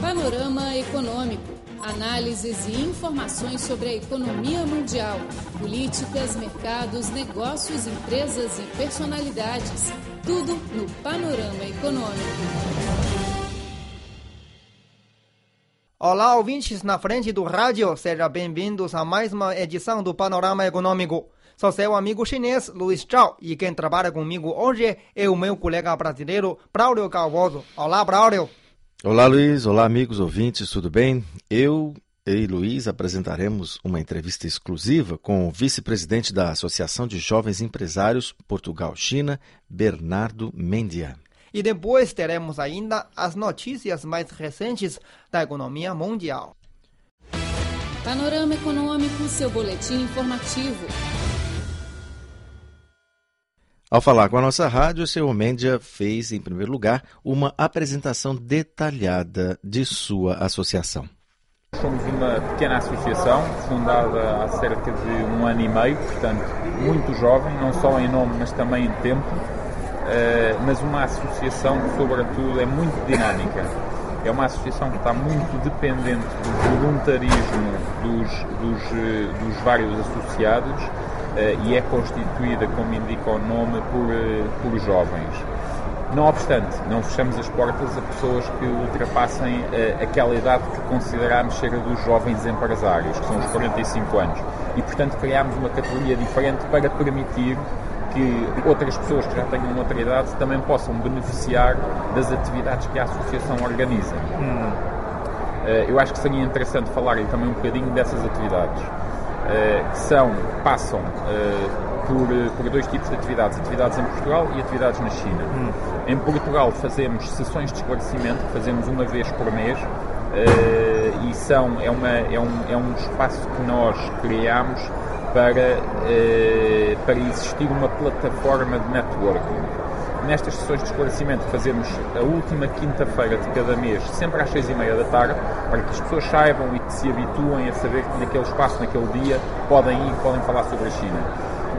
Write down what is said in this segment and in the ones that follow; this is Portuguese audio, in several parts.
Panorama Econômico. Análises e informações sobre a economia mundial, políticas, mercados, negócios, empresas e personalidades. Tudo no Panorama Econômico. Olá, ouvintes na frente do rádio, sejam bem-vindos a mais uma edição do Panorama Econômico. Sou seu amigo chinês, Luiz Zhao, e quem trabalha comigo hoje é o meu colega brasileiro, Braulio Calvoso. Olá, Braulio. Olá, Luiz. Olá, amigos ouvintes, tudo bem? Eu e Luiz apresentaremos uma entrevista exclusiva com o vice-presidente da Associação de Jovens Empresários Portugal-China, Bernardo Mendia. E depois teremos ainda as notícias mais recentes da economia mundial. Panorama Econômico, seu boletim informativo. Ao falar com a nossa rádio, o senhor Mendia fez, em primeiro lugar, uma apresentação detalhada de sua associação. Somos uma pequena associação, fundada há cerca de um ano e meio, portanto, muito jovem, não só em nome, mas também em tempo, mas uma associação que, sobretudo, é muito dinâmica. É uma associação que está muito dependente do voluntarismo dos, dos, dos vários associados e é constituída, como indica o nome, por, por jovens. Não obstante, não fechamos as portas a pessoas que ultrapassem uh, aquela idade que consideramos ser a dos jovens empresários, que são os 45 anos. E, portanto, criámos uma categoria diferente para permitir que outras pessoas que já tenham outra idade também possam beneficiar das atividades que a Associação organiza. Hum. Uh, eu acho que seria interessante falarem também um bocadinho dessas atividades. Uh, que são, passam por, por, dois tipos de atividades, atividades em Portugal e atividades na China. Hum. Em Portugal fazemos sessões de esclarecimento, que fazemos uma vez por mês, e são, é, uma, é, um, é um espaço que nós criamos para, para existir uma plataforma de networking. Nestas sessões de esclarecimento fazemos a última quinta-feira de cada mês, sempre às seis e meia da tarde, para que as pessoas saibam e que se habituem a saber que naquele espaço, naquele dia, podem ir e podem falar sobre a China.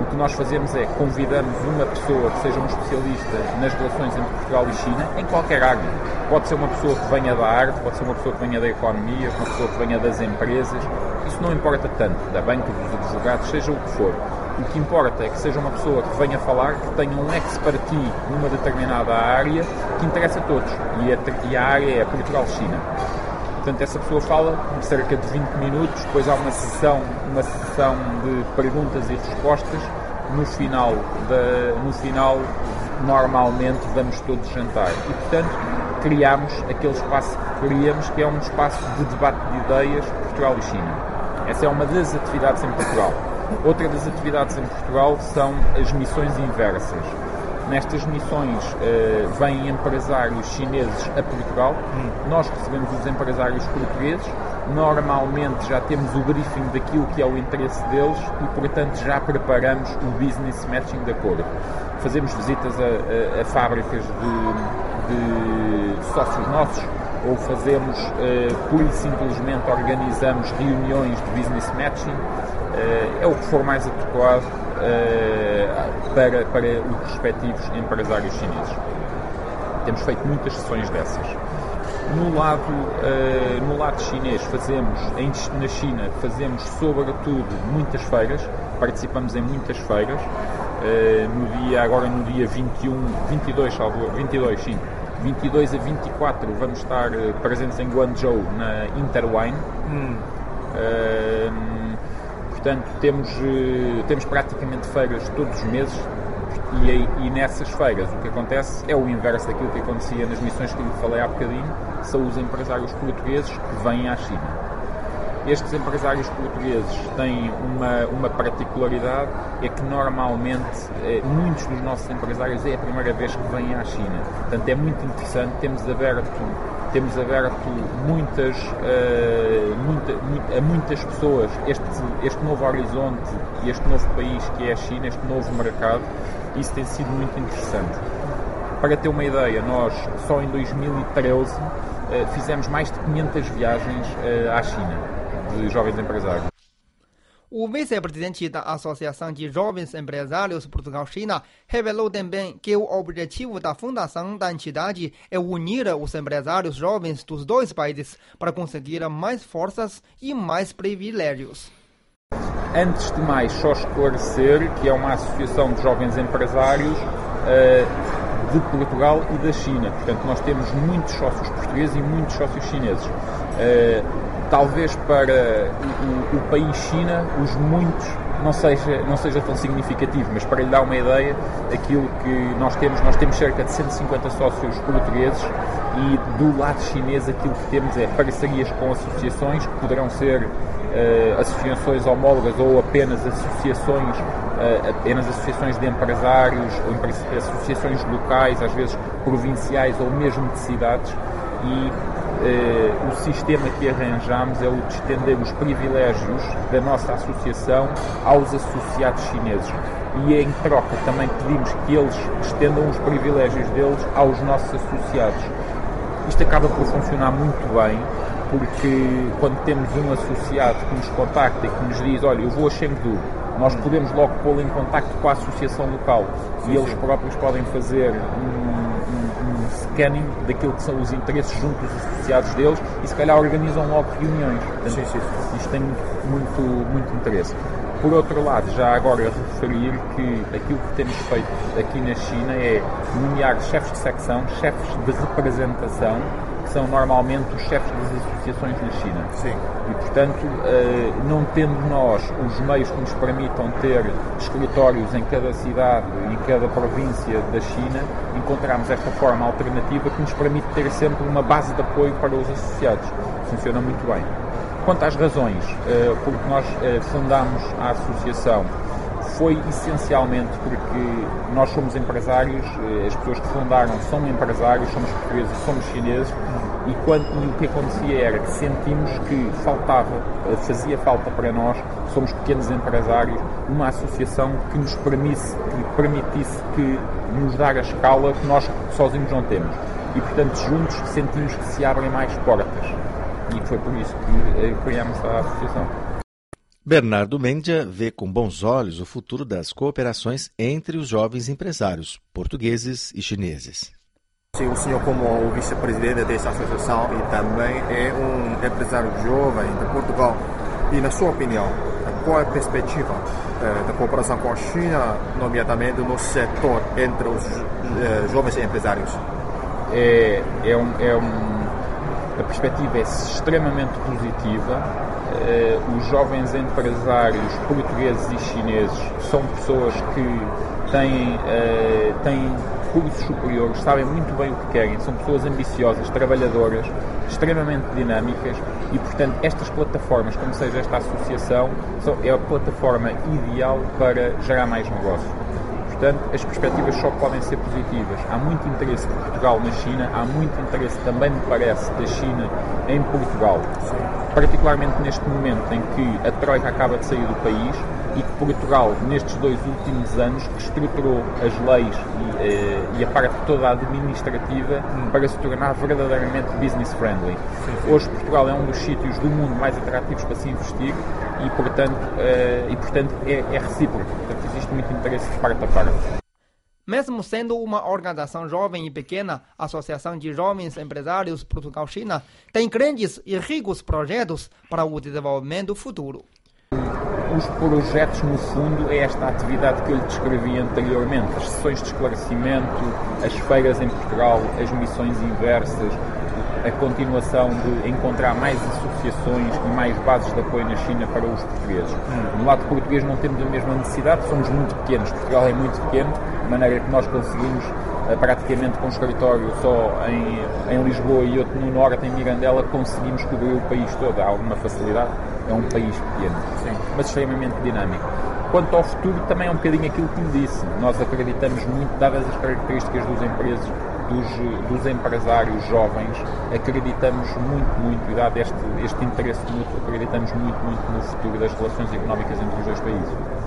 O que nós fazemos é convidamos uma pessoa que seja um especialista nas relações entre Portugal e China, em qualquer área. Pode ser uma pessoa que venha da arte, pode ser uma pessoa que venha da economia, uma pessoa que venha das empresas. Isso não importa tanto, da banca, dos advogados, seja o que for. O que importa é que seja uma pessoa que venha falar, que tenha um expertise numa determinada área que interessa a todos. E a, e a área é Portugal-China. Portanto, essa pessoa fala cerca de 20 minutos, depois há uma sessão, uma sessão de perguntas e respostas. No final, da, no final, normalmente vamos todos jantar. E, portanto, criamos aquele espaço que queríamos, que é um espaço de debate de ideias Portugal e China. Essa é uma das atividades em Portugal. Outra das atividades em Portugal são as missões inversas. Nestas missões uh, vêm empresários chineses a Portugal, hum. nós recebemos os empresários portugueses, normalmente já temos o briefing daquilo que é o interesse deles e, portanto, já preparamos o business matching de acordo. Fazemos visitas a, a, a fábricas de, de, sócios nossos ou fazemos, uh, pura e simplesmente, organizamos reuniões de business matching, é o que for mais adequado uh, para, para os respectivos empresários chineses. Temos feito muitas sessões dessas. No lado, uh, no lado chinês fazemos, em, na China fazemos sobretudo muitas feiras, participamos em muitas feiras. Uh, no dia, agora no dia 21, 22, salvo, 22, sim, 22 a 24 vamos estar presentes em Guangzhou na Interwine. Hum. Uh, Portanto, temos, eh, temos praticamente feiras todos os meses e, e, nessas feiras o que acontece é o inverso daquilo que acontecia nas missões que lhe falei há bocadinho, são os empresários portugueses que vêm à China. Estes empresários portugueses têm uma, uma particularidade, é que normalmente eh, muitos dos nossos empresários é a primeira vez que vêm à China. Portanto, é muito interessante, temos aberto temos aberto muitas, uh, muita, a muitas pessoas este, este novo horizonte e este novo país que é a China, este novo mercado, isso tem sido muito interessante. Para ter uma ideia, nós só em 2013 uh, fizemos mais de 500 viagens uh, à China de jovens empresários. O vice-presidente da Associação de Jovens Empresários Portugal-China revelou também que o objetivo da fundação da entidade é unir os empresários jovens dos dois países para conseguir mais forças e mais privilégios. Antes de mais, só esclarecer que é uma associação de jovens empresários uh, de Portugal e da China. Portanto, nós temos muitos sócios portugueses e muitos sócios chineses. Uh, talvez para o, o, país China, os muitos não seja, não seja tão significativo, mas para lhe dar uma ideia, aquilo que nós temos, nós temos cerca de 150 sócios portugueses e do lado chinês aquilo que temos é parcerias com associações que poderão ser uh, associações homólogas ou apenas associações, uh, apenas associações de empresários, ou associações locais, às vezes provinciais ou mesmo de cidades. E o sistema que arranjamos é o de estender os privilégios da nossa associação aos associados chineses e em troca também pedimos que eles estendam os privilégios deles aos nossos associados. Isto acaba por funcionar muito bem porque quando temos um associado que nos contacta e que nos diz, olha, eu vou a Chengdu, nós podemos logo pô-lo em contacto com a associação local sim, e eles sim. próprios podem fazer um, scanning daquilo que são os interesses junto dos associados deles e se calhar organizam logo reuniões. Portanto, sim, isto tem muito, muito interesse. Por outro lado, já agora referir que aquilo que temos feito aqui na China é nomear chefes de secção, chefes de representação são normalmente os chefes das associações na China. Sim. E, portanto, eh, não tendo nós os meios que nos permitam ter escritórios em cada cidade, em cada província da China, encontramos esta forma alternativa que nos permite ter sempre uma base de apoio para os associados. Funciona muito bem. Quanto às razões, eh, porque nós eh, fundamos a associação foi essencialmente porque nós somos empresários, as pessoas que fundaram são empresários, somos portugueses, somos chineses, e, quando, e o que acontecia era que sentimos que faltava, fazia falta para nós, somos pequenos empresários, uma associação que nos permitisse, que permitisse que nos dar a escala que nós sozinhos não temos. E portanto juntos sentimos que se abrem mais portas. E foi por isso que eh, criamos a associação. Bernardo Mendia vê com bons olhos o futuro das cooperações entre os jovens empresários portugueses e chineses. O senhor, como o vice-presidente dessa associação e também é um empresário jovem de Portugal, e na sua opinião, qual é a perspectiva eh, da cooperação com a China, nomeadamente no setor entre os eh, jovens empresários? É, é um, é um, a perspectiva é extremamente positiva uh, os jovens empresários portugueses e chineses são pessoas que têm, uh, têm cursos superiores, sabem muito bem o que querem, são pessoas ambiciosas, trabalhadoras, extremamente dinâmicas e, portanto, estas plataformas, como seja esta associação, é a plataforma ideal para gerar mais negócios. Portanto, as perspectivas só podem ser positivas. Há muito interesse de Portugal na China, há muito interesse também, me parece, da China em Portugal. Particularmente neste momento em que a Troika acaba de sair do país e que Portugal, nestes dois últimos anos, estruturou as leis e, eh, e a parte toda administrativa para se tornar verdadeiramente business friendly. Hoje Portugal é um dos sítios do mundo mais atrativos para se investir e, portanto, eh, e, portanto é, é recíproco. Portanto, existe muito interesse de parte a parte. Mesmo sendo uma organização jovem e pequena, a Associação de Jovens Empresários Portugal-China tem grandes e ricos projetos para o desenvolvimento futuro. Os projetos, no fundo, é esta atividade que eu lhe descrevi anteriormente: as sessões de esclarecimento, as feiras em Portugal, as missões inversas, a continuação de encontrar mais associações e mais bases de apoio na China para os portugueses. No lado português não temos a mesma necessidade, somos muito pequenos, Portugal é muito pequeno, maneira que nós conseguimos eh, praticamente com um escritório só em, em Lisboa e outro no Norte, em Mirandela, conseguimos cobrir o país todo. Há alguma facilidade, é um país pequeno, Sim. mas extremamente dinâmico. Quanto ao futuro, também é um bocadinho aquilo que me disse. Nós acreditamos muito, dadas as características dos empresas, dos, dos empresários jovens, acreditamos muito, muito, e dado este, este interesse mútuo, acreditamos muito, muito no futuro das relações económicas entre os dois países.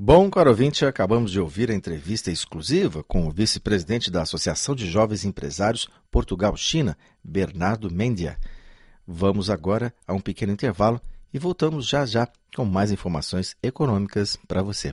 Bom, caro ouvinte, acabamos de ouvir a entrevista exclusiva com o vice-presidente da Associação de Jovens Empresários Portugal-China, Bernardo Mendia. Vamos agora a um pequeno intervalo e voltamos já já com mais informações econômicas para você.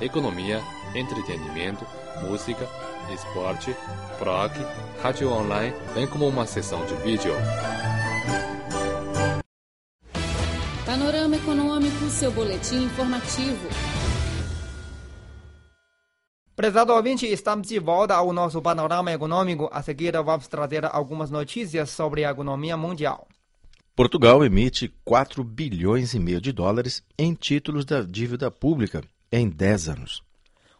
economia, entretenimento, música, esporte, prog, rádio online, bem como uma sessão de vídeo. Panorama Econômico, seu boletim informativo. Prezado ouvinte, estamos de volta ao nosso panorama econômico. A seguir, vamos trazer algumas notícias sobre a economia mundial. Portugal emite 4 bilhões e meio de dólares em títulos da dívida pública em 10 anos.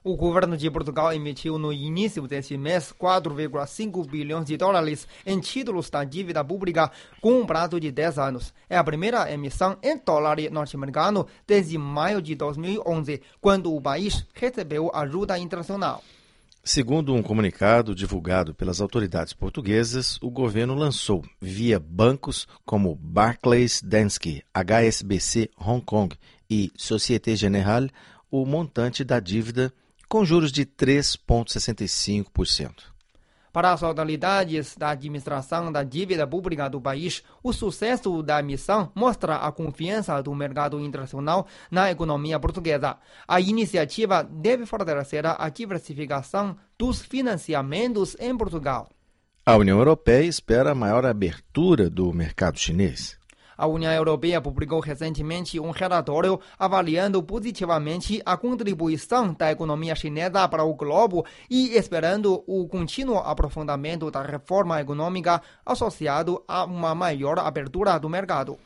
O governo de Portugal emitiu no início deste mês 4,5 bilhões de dólares em títulos da dívida pública com um prazo de 10 anos. É a primeira emissão em dólar norte-americano desde maio de 2011, quando o país recebeu ajuda internacional. Segundo um comunicado divulgado pelas autoridades portuguesas, o governo lançou, via bancos como Barclays Danske, HSBC Hong Kong e Societe Generale, o montante da dívida com juros de 3,65%. Para as autoridades da administração da dívida pública do país, o sucesso da missão mostra a confiança do mercado internacional na economia portuguesa. A iniciativa deve fortalecer a diversificação dos financiamentos em Portugal. A União Europeia espera a maior abertura do mercado chinês. A União Europeia publicou recentemente um relatório avaliando positivamente a contribuição da economia chinesa para o globo e esperando o contínuo aprofundamento da reforma econômica associado a uma maior abertura do mercado.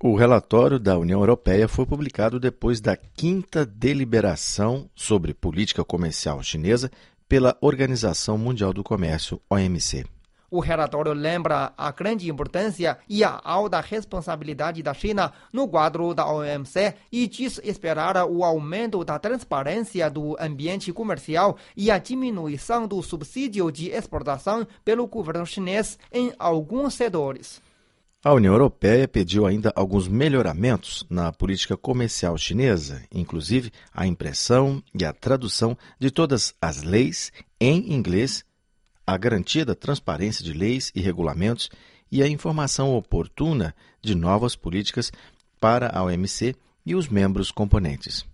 O relatório da União Europeia foi publicado depois da quinta deliberação sobre política comercial chinesa pela Organização Mundial do Comércio, OMC. O relatório lembra a grande importância e a alta responsabilidade da China no quadro da OMC e diz esperar o aumento da transparência do ambiente comercial e a diminuição do subsídio de exportação pelo governo chinês em alguns setores. A União Europeia pediu ainda alguns melhoramentos na política comercial chinesa, inclusive a impressão e a tradução de todas as leis em inglês a garantia da transparência de leis e regulamentos e a informação oportuna de novas políticas para a OMC e os membros componentes.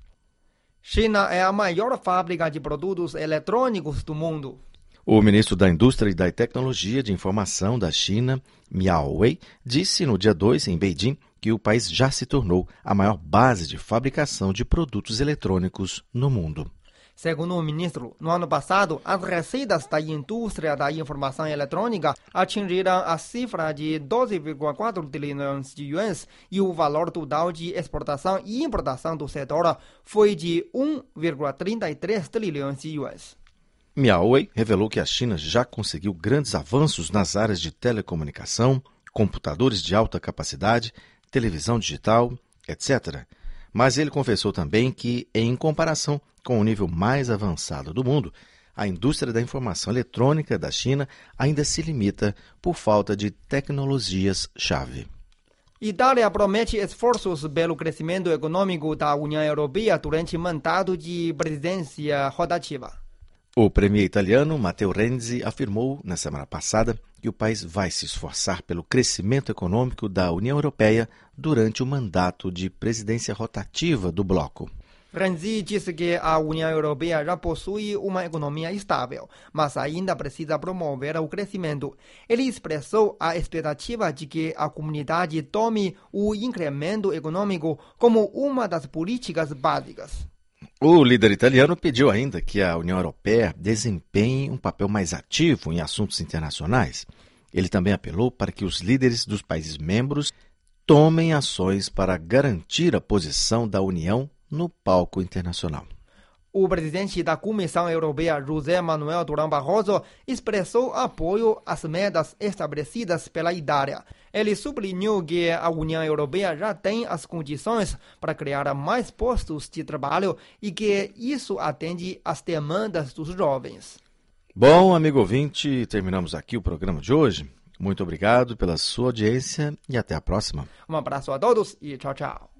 China é a maior fábrica de produtos eletrônicos do mundo. O ministro da Indústria e da Tecnologia de Informação da China, Miao Wei, disse no dia 2 em Beijing que o país já se tornou a maior base de fabricação de produtos eletrônicos no mundo. Segundo o ministro, no ano passado, as receitas da indústria da informação eletrônica atingiram a cifra de 12,4 trilhões de yuans e o valor total de exportação e importação do setor foi de 1,33 trilhões de yuans. Miaowei revelou que a China já conseguiu grandes avanços nas áreas de telecomunicação, computadores de alta capacidade, televisão digital, etc. Mas ele confessou também que, em comparação com o nível mais avançado do mundo, a indústria da informação eletrônica da China ainda se limita por falta de tecnologias-chave. Itália promete esforços pelo crescimento econômico da União Europeia durante mandato de presidência rotativa. O premier italiano Matteo Renzi afirmou na semana passada que o país vai se esforçar pelo crescimento econômico da União Europeia durante o mandato de presidência rotativa do bloco. Renzi disse que a União Europeia já possui uma economia estável, mas ainda precisa promover o crescimento. Ele expressou a expectativa de que a comunidade tome o incremento econômico como uma das políticas básicas. O líder italiano pediu ainda que a União Europeia desempenhe um papel mais ativo em assuntos internacionais. Ele também apelou para que os líderes dos países membros tomem ações para garantir a posição da União no palco internacional. O presidente da Comissão Europeia, José Manuel Durão Barroso, expressou apoio às metas estabelecidas pela Itália. Ele sublinhou que a União Europeia já tem as condições para criar mais postos de trabalho e que isso atende às demandas dos jovens. Bom, amigo ouvinte, terminamos aqui o programa de hoje. Muito obrigado pela sua audiência e até a próxima. Um abraço a todos e tchau, tchau.